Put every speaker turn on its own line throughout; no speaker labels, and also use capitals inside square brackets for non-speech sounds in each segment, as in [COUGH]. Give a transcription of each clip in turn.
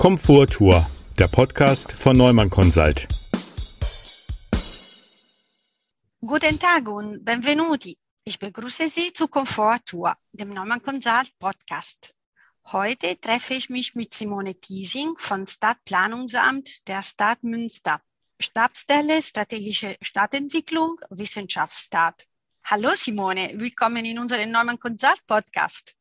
Komforttour, der Podcast von Neumann Consult.
Guten Tag und benvenuti. Ich begrüße Sie zu Komforttour, dem Neumann Consult Podcast. Heute treffe ich mich mit Simone Thiesing von Stadtplanungsamt der Stadt Münster. Stabsstelle Strategische Stadtentwicklung, Wissenschaftsstaat. Hallo Simone, willkommen in unserem Neumann Consult Podcast.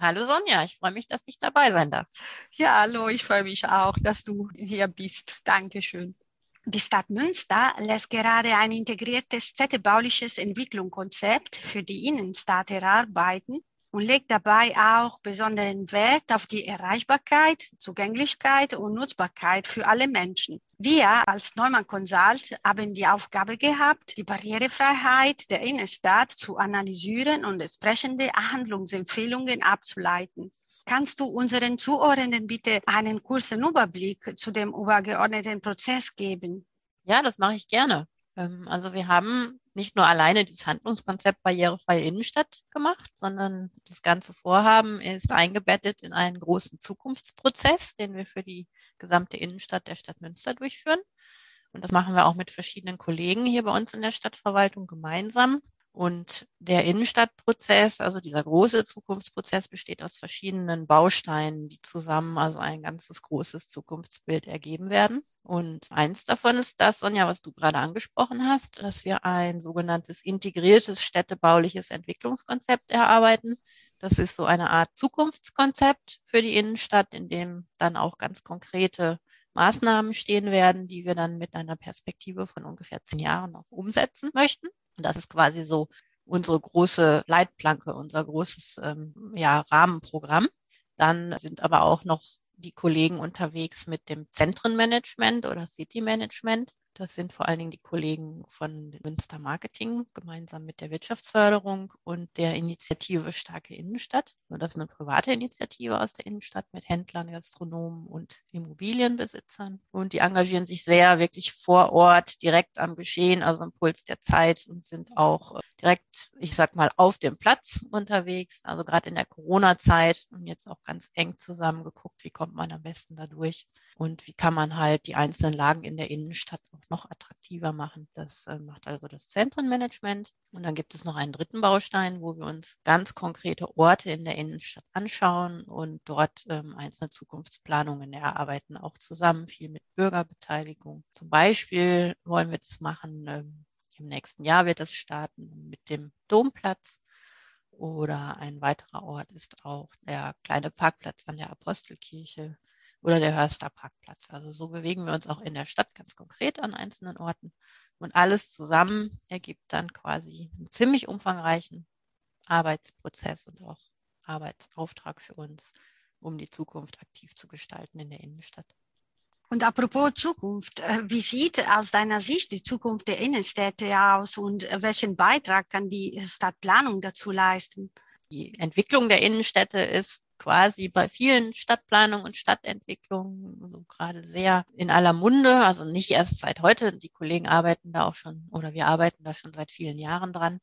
Hallo Sonja, ich freue mich, dass ich dabei sein darf.
Ja, hallo, ich freue mich auch, dass du hier bist. Dankeschön. Die Stadt Münster lässt gerade ein integriertes städtebauliches Entwicklungskonzept für die Innenstadt erarbeiten und legt dabei auch besonderen Wert auf die Erreichbarkeit, Zugänglichkeit und Nutzbarkeit für alle Menschen. Wir als Neumann Consult haben die Aufgabe gehabt, die Barrierefreiheit der Innenstadt zu analysieren und entsprechende Handlungsempfehlungen abzuleiten. Kannst du unseren Zuhörenden bitte einen kurzen Überblick zu dem übergeordneten Prozess geben?
Ja, das mache ich gerne. Ähm, also wir haben nicht nur alleine das Handlungskonzept barrierefreie Innenstadt gemacht, sondern das ganze Vorhaben ist eingebettet in einen großen Zukunftsprozess, den wir für die gesamte Innenstadt der Stadt Münster durchführen. Und das machen wir auch mit verschiedenen Kollegen hier bei uns in der Stadtverwaltung gemeinsam. Und der Innenstadtprozess, also dieser große Zukunftsprozess, besteht aus verschiedenen Bausteinen, die zusammen also ein ganzes großes Zukunftsbild ergeben werden. Und eins davon ist das, Sonja, was du gerade angesprochen hast, dass wir ein sogenanntes integriertes städtebauliches Entwicklungskonzept erarbeiten. Das ist so eine Art Zukunftskonzept für die Innenstadt, in dem dann auch ganz konkrete Maßnahmen stehen werden, die wir dann mit einer Perspektive von ungefähr zehn Jahren auch umsetzen möchten. Und das ist quasi so unsere große Leitplanke, unser großes ähm, ja, Rahmenprogramm. Dann sind aber auch noch die Kollegen unterwegs mit dem Zentrenmanagement oder City Management. Das sind vor allen Dingen die Kollegen von Münster Marketing gemeinsam mit der Wirtschaftsförderung und der Initiative Starke Innenstadt. Und das ist eine private Initiative aus der Innenstadt mit Händlern, Gastronomen und Immobilienbesitzern. Und die engagieren sich sehr wirklich vor Ort, direkt am Geschehen, also am Puls der Zeit und sind auch äh, direkt, ich sag mal, auf dem Platz unterwegs. Also gerade in der Corona-Zeit und jetzt auch ganz eng zusammen geguckt, wie kommt man am besten da durch und wie kann man halt die einzelnen Lagen in der Innenstadt auch noch attraktiver machen. Das äh, macht also das Zentrenmanagement. Und dann gibt es noch einen dritten Baustein, wo wir uns ganz konkrete Orte in der Innenstadt anschauen und dort ähm, einzelne Zukunftsplanungen erarbeiten, auch zusammen, viel mit Bürgerbeteiligung. Zum Beispiel wollen wir das machen, ähm, im nächsten Jahr wird das starten mit dem Domplatz. Oder ein weiterer Ort ist auch der kleine Parkplatz an der Apostelkirche oder der Hörster Parkplatz. Also so bewegen wir uns auch in der Stadt ganz konkret an einzelnen Orten. Und alles zusammen ergibt dann quasi einen ziemlich umfangreichen Arbeitsprozess und auch Arbeitsauftrag für uns, um die Zukunft aktiv zu gestalten in der Innenstadt.
Und apropos Zukunft, äh, wie sieht aus deiner Sicht die Zukunft der Innenstädte aus und welchen Beitrag kann die Stadtplanung dazu leisten?
Die Entwicklung der Innenstädte ist quasi bei vielen Stadtplanungen und Stadtentwicklungen so gerade sehr in aller Munde. Also nicht erst seit heute. Die Kollegen arbeiten da auch schon oder wir arbeiten da schon seit vielen Jahren dran.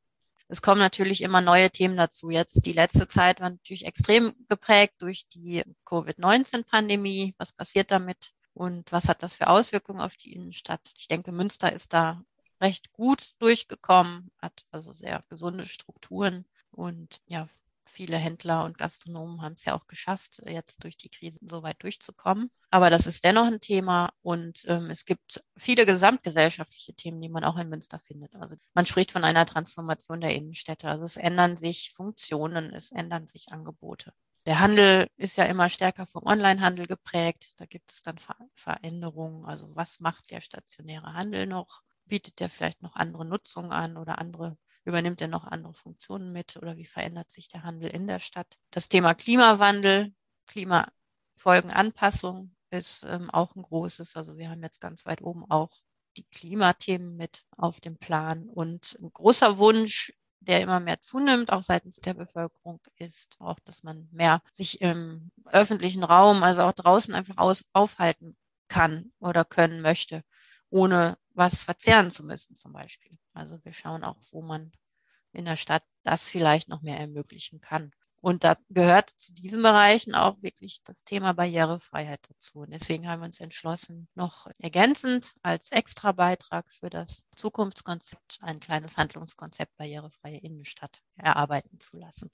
Es kommen natürlich immer neue Themen dazu. Jetzt die letzte Zeit war natürlich extrem geprägt durch die Covid-19-Pandemie. Was passiert damit und was hat das für Auswirkungen auf die Innenstadt? Ich denke, Münster ist da recht gut durchgekommen, hat also sehr gesunde Strukturen und ja, Viele Händler und Gastronomen haben es ja auch geschafft, jetzt durch die Krise so weit durchzukommen. Aber das ist dennoch ein Thema und ähm, es gibt viele gesamtgesellschaftliche Themen, die man auch in Münster findet. Also man spricht von einer Transformation der Innenstädte. Also es ändern sich Funktionen, es ändern sich Angebote. Der Handel ist ja immer stärker vom Onlinehandel geprägt. Da gibt es dann Ver Veränderungen. Also was macht der stationäre Handel noch? Bietet der vielleicht noch andere Nutzungen an oder andere Übernimmt er noch andere Funktionen mit oder wie verändert sich der Handel in der Stadt? Das Thema Klimawandel, Klimafolgenanpassung ist ähm, auch ein großes. Also wir haben jetzt ganz weit oben auch die Klimathemen mit auf dem Plan. Und ein großer Wunsch, der immer mehr zunimmt, auch seitens der Bevölkerung, ist auch, dass man mehr sich im öffentlichen Raum, also auch draußen einfach aus, aufhalten kann oder können möchte, ohne was verzehren zu müssen zum Beispiel. Also wir schauen auch, wo man in der Stadt das vielleicht noch mehr ermöglichen kann. Und da gehört zu diesen Bereichen auch wirklich das Thema Barrierefreiheit dazu. Und deswegen haben wir uns entschlossen, noch ergänzend als extra Beitrag für das Zukunftskonzept ein kleines Handlungskonzept barrierefreie Innenstadt erarbeiten zu lassen,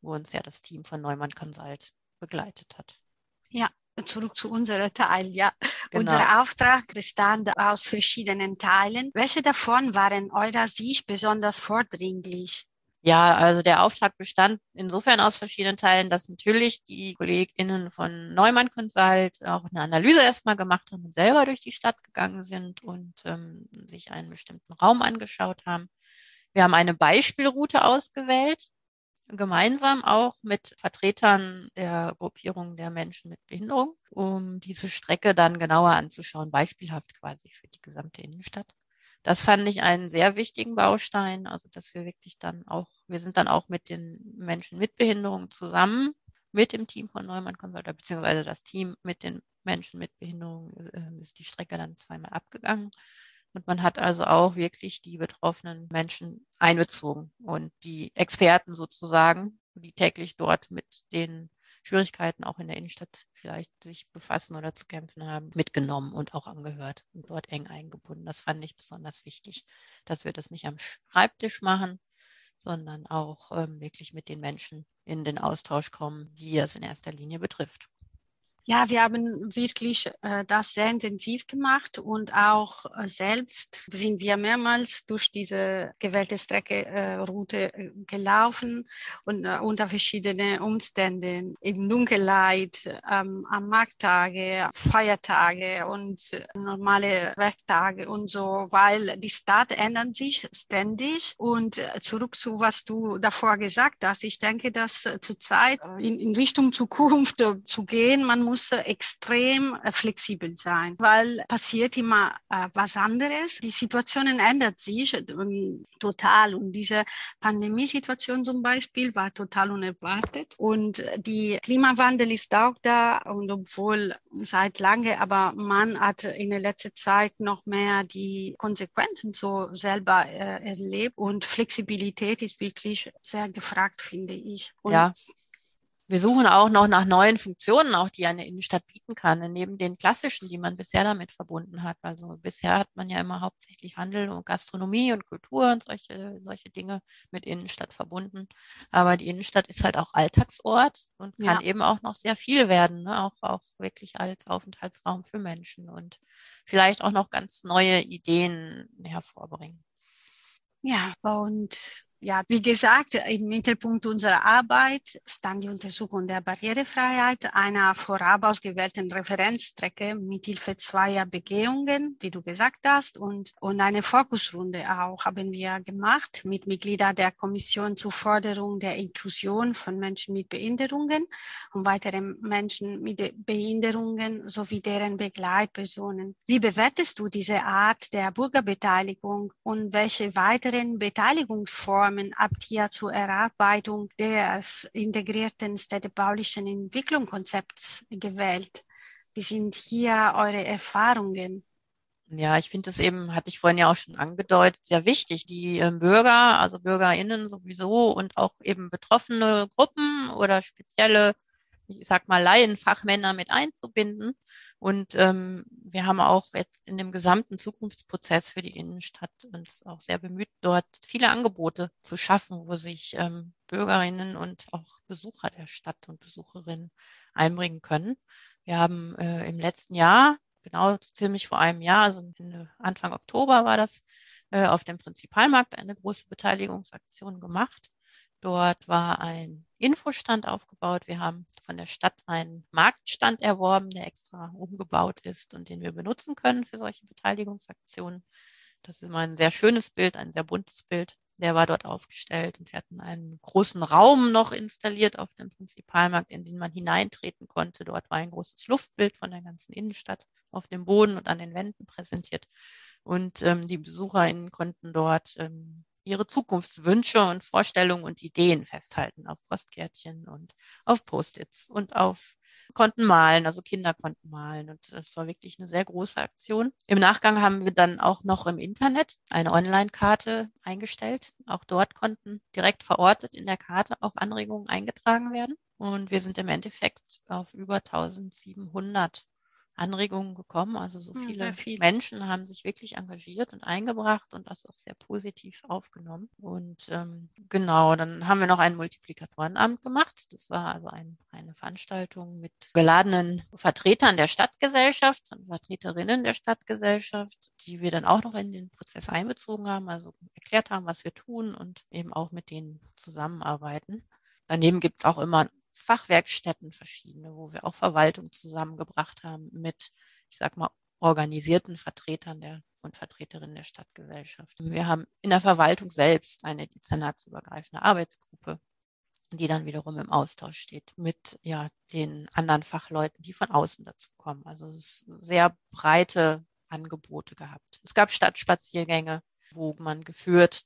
wo uns ja das Team von Neumann Consult begleitet hat.
Ja, zurück zu unserem Teil, ja. Genau. Unser Auftrag bestand aus verschiedenen Teilen. Welche davon waren eurer Sicht besonders vordringlich?
Ja, also der Auftrag bestand insofern aus verschiedenen Teilen, dass natürlich die KollegInnen von Neumann Consult auch eine Analyse erstmal gemacht haben und selber durch die Stadt gegangen sind und ähm, sich einen bestimmten Raum angeschaut haben. Wir haben eine Beispielroute ausgewählt, gemeinsam auch mit Vertretern der Gruppierung der Menschen mit Behinderung, um diese Strecke dann genauer anzuschauen, beispielhaft quasi für die gesamte Innenstadt. Das fand ich einen sehr wichtigen Baustein, also dass wir wirklich dann auch, wir sind dann auch mit den Menschen mit Behinderung zusammen mit dem Team von Neumann Consulter, beziehungsweise das Team mit den Menschen mit Behinderung äh, ist die Strecke dann zweimal abgegangen. Und man hat also auch wirklich die betroffenen Menschen einbezogen und die Experten sozusagen, die täglich dort mit den Schwierigkeiten auch in der Innenstadt vielleicht sich befassen oder zu kämpfen haben, mitgenommen und auch angehört und dort eng eingebunden. Das fand ich besonders wichtig, dass wir das nicht am Schreibtisch machen, sondern auch ähm, wirklich mit den Menschen in den Austausch kommen, die es in erster Linie betrifft.
Ja, wir haben wirklich äh, das sehr intensiv gemacht und auch äh, selbst sind wir mehrmals durch diese gewählte Strecke äh, Route äh, gelaufen und äh, unter verschiedenen Umständen im Dunkelheit, ähm, am Markttage, Feiertage und äh, normale Werktage und so, weil die Stadt ändert sich ständig und zurück zu was du davor gesagt hast. Ich denke, dass zurzeit in, in Richtung Zukunft zu gehen, man muss muss extrem äh, flexibel sein, weil passiert immer äh, was anderes. Die Situationen ändert sich ähm, total. Und diese Pandemiesituation zum Beispiel war total unerwartet. Und die Klimawandel ist auch da. Und obwohl seit lange, aber man hat in der letzten Zeit noch mehr die Konsequenzen so selber äh, erlebt. Und Flexibilität ist wirklich sehr gefragt, finde ich. Und
ja wir suchen auch noch nach neuen Funktionen, auch die eine Innenstadt bieten kann, neben den klassischen, die man bisher damit verbunden hat. Also bisher hat man ja immer hauptsächlich Handel und Gastronomie und Kultur und solche, solche Dinge mit Innenstadt verbunden. Aber die Innenstadt ist halt auch Alltagsort und kann ja. eben auch noch sehr viel werden, ne? auch, auch wirklich als Aufenthaltsraum für Menschen und vielleicht auch noch ganz neue Ideen hervorbringen.
Ja, und ja, wie gesagt, im Mittelpunkt unserer Arbeit stand die Untersuchung der Barrierefreiheit einer vorab ausgewählten Referenzstrecke mithilfe zweier Begehungen, wie du gesagt hast, und, und eine Fokusrunde auch haben wir gemacht mit Mitgliedern der Kommission zur Forderung der Inklusion von Menschen mit Behinderungen und weiteren Menschen mit Behinderungen sowie deren Begleitpersonen. Wie bewertest du diese Art der Bürgerbeteiligung und welche weiteren Beteiligungsformen Maßnahmen habt ihr zur Erarbeitung des integrierten städtebaulichen Entwicklungskonzepts gewählt? Wie sind hier eure Erfahrungen?
Ja, ich finde es eben, hatte ich vorhin ja auch schon angedeutet, sehr wichtig, die äh, Bürger, also BürgerInnen sowieso und auch eben betroffene Gruppen oder spezielle ich sag mal, Laienfachmänner mit einzubinden. Und ähm, wir haben auch jetzt in dem gesamten Zukunftsprozess für die Innenstadt uns auch sehr bemüht, dort viele Angebote zu schaffen, wo sich ähm, Bürgerinnen und auch Besucher der Stadt und Besucherinnen einbringen können. Wir haben äh, im letzten Jahr, genau ziemlich vor einem Jahr, also Anfang Oktober war das, äh, auf dem Prinzipalmarkt eine große Beteiligungsaktion gemacht Dort war ein Infostand aufgebaut. Wir haben von der Stadt einen Marktstand erworben, der extra umgebaut ist und den wir benutzen können für solche Beteiligungsaktionen. Das ist immer ein sehr schönes Bild, ein sehr buntes Bild. Der war dort aufgestellt und wir hatten einen großen Raum noch installiert auf dem Prinzipalmarkt, in den man hineintreten konnte. Dort war ein großes Luftbild von der ganzen Innenstadt auf dem Boden und an den Wänden präsentiert. Und ähm, die BesucherInnen konnten dort ähm, ihre Zukunftswünsche und Vorstellungen und Ideen festhalten auf Postkärtchen und auf Post-its und auf konnten malen, also Kinder konnten malen. Und das war wirklich eine sehr große Aktion. Im Nachgang haben wir dann auch noch im Internet eine Online-Karte eingestellt. Auch dort konnten direkt verortet in der Karte auch Anregungen eingetragen werden. Und wir sind im Endeffekt auf über 1700 Anregungen gekommen. Also so hm, viele viel. Menschen haben sich wirklich engagiert und eingebracht und das auch sehr positiv aufgenommen. Und ähm, genau, dann haben wir noch ein Multiplikatorenamt gemacht. Das war also ein, eine Veranstaltung mit geladenen Vertretern der Stadtgesellschaft und Vertreterinnen der Stadtgesellschaft, die wir dann auch noch in den Prozess einbezogen haben, also erklärt haben, was wir tun und eben auch mit denen zusammenarbeiten. Daneben gibt es auch immer Fachwerkstätten verschiedene, wo wir auch Verwaltung zusammengebracht haben mit, ich sag mal, organisierten Vertretern der und Vertreterinnen der Stadtgesellschaft. Wir haben in der Verwaltung selbst eine dezernatsübergreifende Arbeitsgruppe, die dann wiederum im Austausch steht mit ja, den anderen Fachleuten, die von außen dazu kommen. Also es ist sehr breite Angebote gehabt. Es gab Stadtspaziergänge, wo man geführt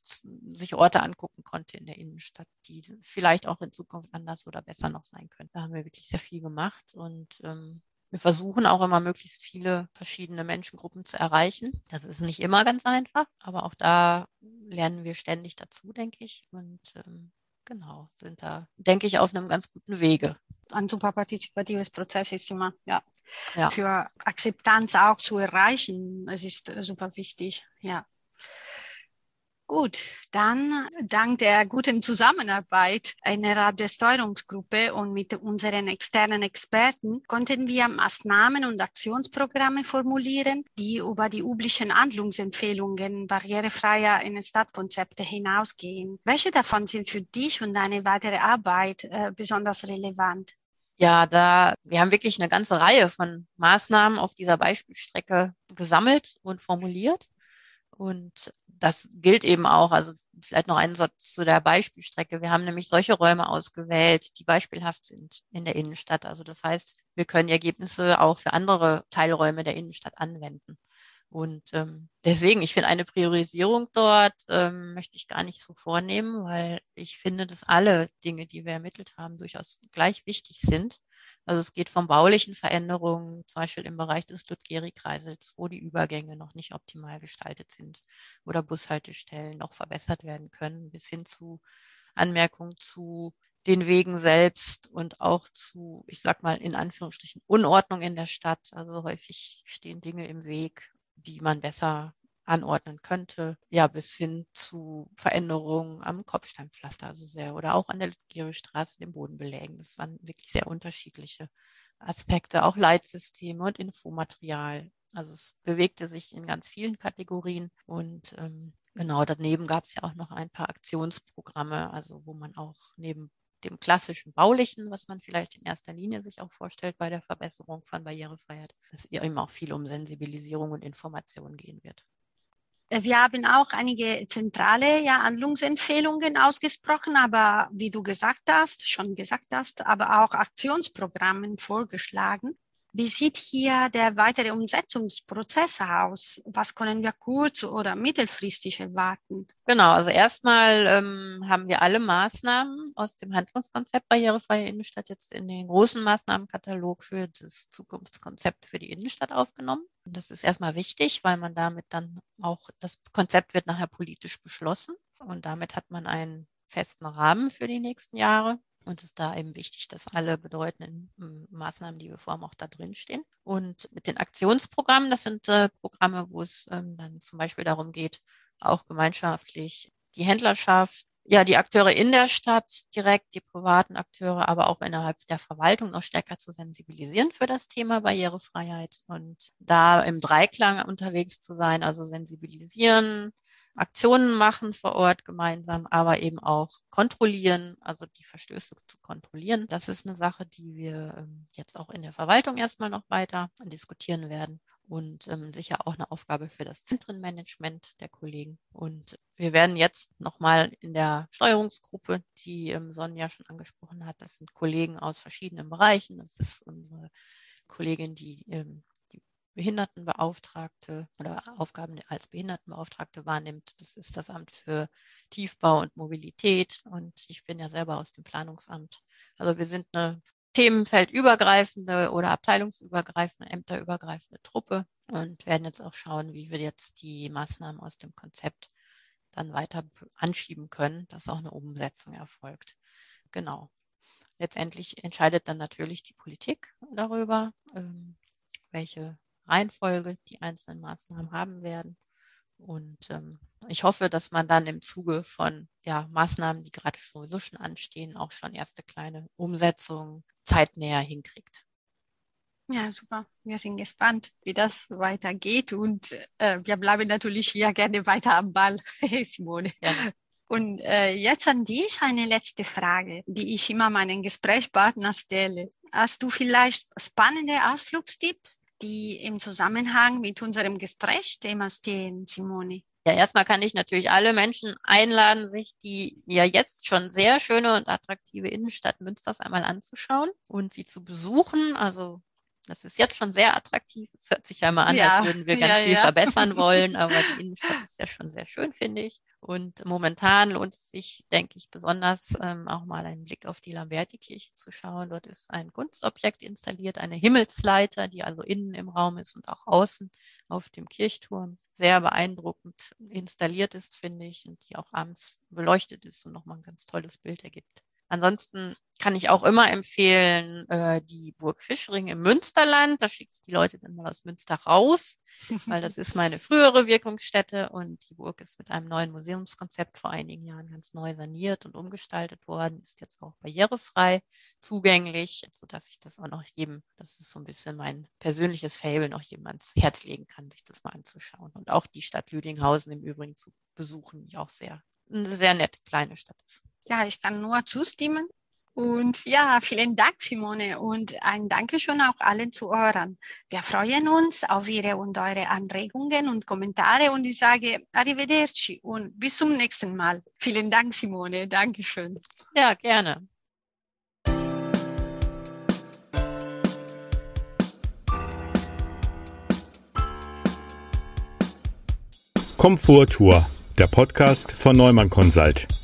sich Orte angucken konnte in der Innenstadt, die vielleicht auch in Zukunft anders oder besser noch sein könnten. Da haben wir wirklich sehr viel gemacht und ähm, wir versuchen auch immer möglichst viele verschiedene Menschengruppen zu erreichen. Das ist nicht immer ganz einfach, aber auch da lernen wir ständig dazu, denke ich. Und ähm, genau, sind da, denke ich, auf einem ganz guten Wege.
Ein super partizipatives Prozess ist immer, ja, ja. für Akzeptanz auch zu erreichen. Es ist super wichtig, ja. Gut, dann dank der guten Zusammenarbeit innerhalb der Steuerungsgruppe und mit unseren externen Experten konnten wir Maßnahmen und Aktionsprogramme formulieren, die über die üblichen Handlungsempfehlungen barrierefreier in Stadtkonzepte hinausgehen. Welche davon sind für dich und deine weitere Arbeit äh, besonders relevant?
Ja, da, wir haben wirklich eine ganze Reihe von Maßnahmen auf dieser Beispielstrecke gesammelt und formuliert. Und das gilt eben auch, also vielleicht noch einen Satz zu der Beispielstrecke. Wir haben nämlich solche Räume ausgewählt, die beispielhaft sind in der Innenstadt. Also das heißt, wir können Ergebnisse auch für andere Teilräume der Innenstadt anwenden. Und ähm, deswegen, ich finde eine Priorisierung dort ähm, möchte ich gar nicht so vornehmen, weil ich finde, dass alle Dinge, die wir ermittelt haben, durchaus gleich wichtig sind. Also es geht von baulichen Veränderungen, zum Beispiel im Bereich des Ludgeri-Kreisels, wo die Übergänge noch nicht optimal gestaltet sind oder Bushaltestellen noch verbessert werden können, bis hin zu Anmerkungen zu den Wegen selbst und auch zu, ich sag mal, in Anführungsstrichen Unordnung in der Stadt. Also häufig stehen Dinge im Weg, die man besser anordnen könnte, ja, bis hin zu Veränderungen am Kopfsteinpflaster, also sehr, oder auch an der Ludgeri-Straße den Boden belegen. Das waren wirklich sehr unterschiedliche Aspekte, auch Leitsysteme und Infomaterial. Also es bewegte sich in ganz vielen Kategorien und ähm, genau daneben gab es ja auch noch ein paar Aktionsprogramme, also wo man auch neben dem klassischen baulichen, was man vielleicht in erster Linie sich auch vorstellt bei der Verbesserung von Barrierefreiheit, dass eben auch viel um Sensibilisierung und Information gehen wird.
Wir haben auch einige zentrale ja, Handlungsempfehlungen ausgesprochen, aber wie du gesagt hast, schon gesagt hast, aber auch Aktionsprogramme vorgeschlagen. Wie sieht hier der weitere Umsetzungsprozess aus? Was können wir kurz- oder mittelfristig erwarten?
Genau, also erstmal ähm, haben wir alle Maßnahmen aus dem Handlungskonzept Barrierefreie Innenstadt jetzt in den großen Maßnahmenkatalog für das Zukunftskonzept für die Innenstadt aufgenommen. Und das ist erstmal wichtig, weil man damit dann auch, das Konzept wird nachher politisch beschlossen und damit hat man einen festen Rahmen für die nächsten Jahre. Und es ist da eben wichtig, dass alle bedeutenden hm, Maßnahmen, die wir vorhaben, auch da drin stehen. Und mit den Aktionsprogrammen, das sind äh, Programme, wo es ähm, dann zum Beispiel darum geht, auch gemeinschaftlich die Händlerschaft, ja, die Akteure in der Stadt direkt, die privaten Akteure, aber auch innerhalb der Verwaltung noch stärker zu sensibilisieren für das Thema Barrierefreiheit und da im Dreiklang unterwegs zu sein, also sensibilisieren, Aktionen machen vor Ort gemeinsam, aber eben auch kontrollieren, also die Verstöße zu kontrollieren. Das ist eine Sache, die wir ähm, jetzt auch in der Verwaltung erstmal noch weiter diskutieren werden und ähm, sicher auch eine Aufgabe für das Zentrenmanagement der Kollegen. Und wir werden jetzt nochmal in der Steuerungsgruppe, die ähm, Sonja schon angesprochen hat, das sind Kollegen aus verschiedenen Bereichen. Das ist unsere Kollegin, die ähm, Behindertenbeauftragte oder Aufgaben als Behindertenbeauftragte wahrnimmt. Das ist das Amt für Tiefbau und Mobilität und ich bin ja selber aus dem Planungsamt. Also wir sind eine themenfeldübergreifende oder abteilungsübergreifende, ämterübergreifende Truppe und werden jetzt auch schauen, wie wir jetzt die Maßnahmen aus dem Konzept dann weiter anschieben können, dass auch eine Umsetzung erfolgt. Genau. Letztendlich entscheidet dann natürlich die Politik darüber, ähm, welche Reihenfolge die einzelnen Maßnahmen haben werden. Und ähm, ich hoffe, dass man dann im Zuge von ja, Maßnahmen, die gerade sowieso schon anstehen, auch schon erste kleine Umsetzungen zeitnäher hinkriegt.
Ja, super. Wir sind gespannt, wie das weitergeht und äh, wir bleiben natürlich hier gerne weiter am Ball, [LAUGHS] Simone. Ja. Und äh, jetzt an dich eine letzte Frage, die ich immer meinen Gesprächspartner stelle. Hast du vielleicht spannende Ausflugstipps, die im Zusammenhang mit unserem Gesprächsthema stehen, Simone?
Ja, erstmal kann ich natürlich alle Menschen einladen, sich die ja jetzt schon sehr schöne und attraktive Innenstadt Münsters einmal anzuschauen und sie zu besuchen. Also das ist jetzt schon sehr attraktiv. Es hört sich ja mal an, ja. als würden wir [LAUGHS] ganz ja, viel ja. verbessern [LAUGHS] wollen, aber die Innenstadt ist ja schon sehr schön, finde ich. Und momentan lohnt es sich, denke ich, besonders ähm, auch mal einen Blick auf die Lamberti-Kirche zu schauen. Dort ist ein Kunstobjekt installiert, eine Himmelsleiter, die also innen im Raum ist und auch außen auf dem Kirchturm. Sehr beeindruckend installiert ist, finde ich, und die auch abends beleuchtet ist und nochmal ein ganz tolles Bild ergibt. Ansonsten kann ich auch immer empfehlen, äh, die Burg Fischring im Münsterland. Da schicke ich die Leute dann mal aus Münster raus, weil das ist meine frühere Wirkungsstätte und die Burg ist mit einem neuen Museumskonzept vor einigen Jahren ganz neu saniert und umgestaltet worden, ist jetzt auch barrierefrei zugänglich, sodass ich das auch noch jedem, das ist so ein bisschen mein persönliches Fable, noch jedem ans Herz legen kann, sich das mal anzuschauen. Und auch die Stadt Lüdinghausen im Übrigen zu besuchen, die auch sehr, eine sehr nette kleine Stadt ist
ja, ich kann nur zustimmen. Und ja, vielen Dank, Simone, und ein Dankeschön auch allen Zuhörern. Wir freuen uns auf Ihre und eure Anregungen und Kommentare und ich sage Arrivederci und bis zum nächsten Mal. Vielen Dank, Simone. Dankeschön.
Ja, gerne.
Komforttour, der Podcast von Neumann Consult.